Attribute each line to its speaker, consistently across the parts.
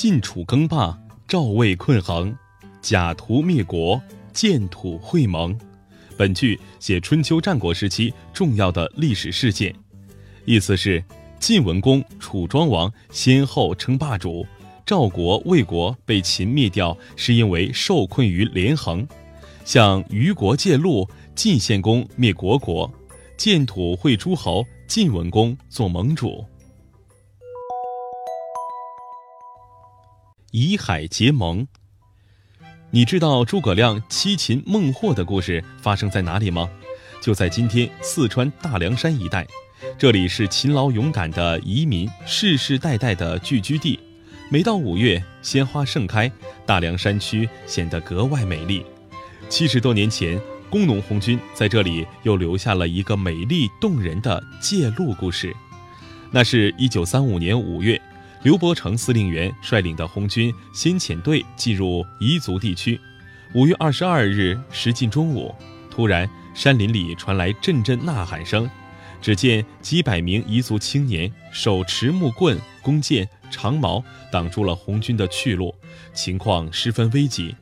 Speaker 1: 晋楚更霸，赵魏困衡，假途灭国，建土会盟。本句写春秋战国时期重要的历史事件，意思是晋文公、楚庄王先后称霸主，赵国、魏国被秦灭掉，是因为受困于连横。向虞国借路，晋献公灭虢国，建土会诸侯，晋文公做盟主。以海结盟。你知道诸葛亮七擒孟获的故事发生在哪里吗？就在今天四川大凉山一带，这里是勤劳勇敢的移民世世代代的聚居地。每到五月，鲜花盛开，大凉山区显得格外美丽。七十多年前，工农红军在这里又留下了一个美丽动人的借路故事。那是一九三五年五月。刘伯承司令员率领的红军先遣队进入彝族地区。五月二十二日时近中午，突然山林里传来阵阵呐喊声。只见几百名彝族青年手持木棍、弓箭、长矛，挡住了红军的去路，情况十分危急。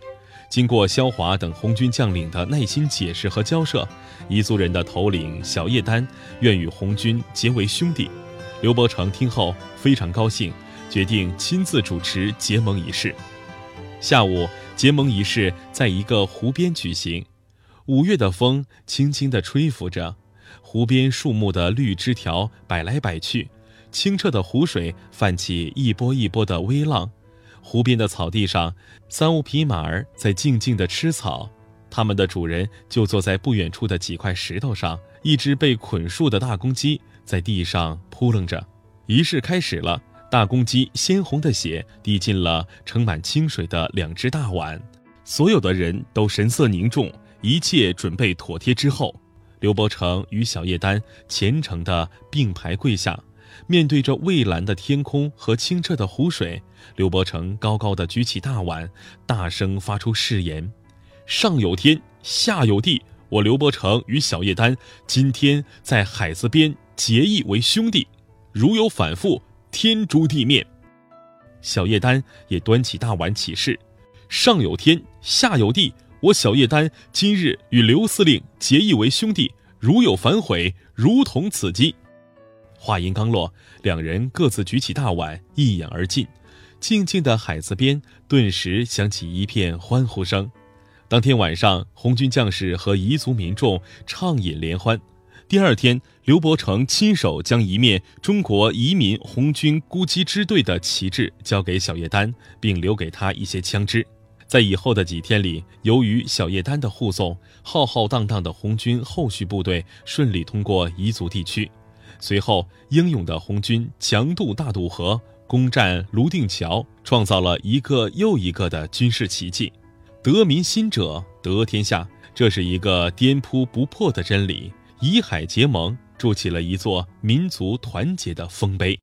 Speaker 1: 经过萧华等红军将领的耐心解释和交涉，彝族人的头领小叶丹愿与红军结为兄弟。刘伯承听后非常高兴。决定亲自主持结盟仪式。下午，结盟仪式在一个湖边举行。五月的风轻轻地吹拂着，湖边树木的绿枝条摆来摆去，清澈的湖水泛起一波一波的微浪。湖边的草地上，三五匹马儿在静静地吃草，它们的主人就坐在不远处的几块石头上。一只被捆束的大公鸡在地上扑棱着。仪式开始了。大公鸡鲜红的血滴进了盛满清水的两只大碗，所有的人都神色凝重。一切准备妥帖之后，刘伯承与小叶丹虔诚地并排跪下，面对着蔚蓝的天空和清澈的湖水，刘伯承高高的举起大碗，大声发出誓言：“上有天，下有地，我刘伯承与小叶丹今天在海子边结义为兄弟，如有反复。”天诛地灭，小叶丹也端起大碗起誓：上有天，下有地，我小叶丹今日与刘司令结义为兄弟，如有反悔，如同此鸡。话音刚落，两人各自举起大碗，一饮而尽。静静的海子边，顿时响起一片欢呼声。当天晚上，红军将士和彝族民众畅饮联欢。第二天，刘伯承亲手将一面中国移民红军孤击支队的旗帜交给小叶丹，并留给他一些枪支。在以后的几天里，由于小叶丹的护送，浩浩荡荡的红军后续部队顺利通过彝族地区。随后，英勇的红军强渡大渡河，攻占泸定桥，创造了一个又一个的军事奇迹。得民心者得天下，这是一个颠扑不破的真理。以海结盟，筑起了一座民族团结的丰碑。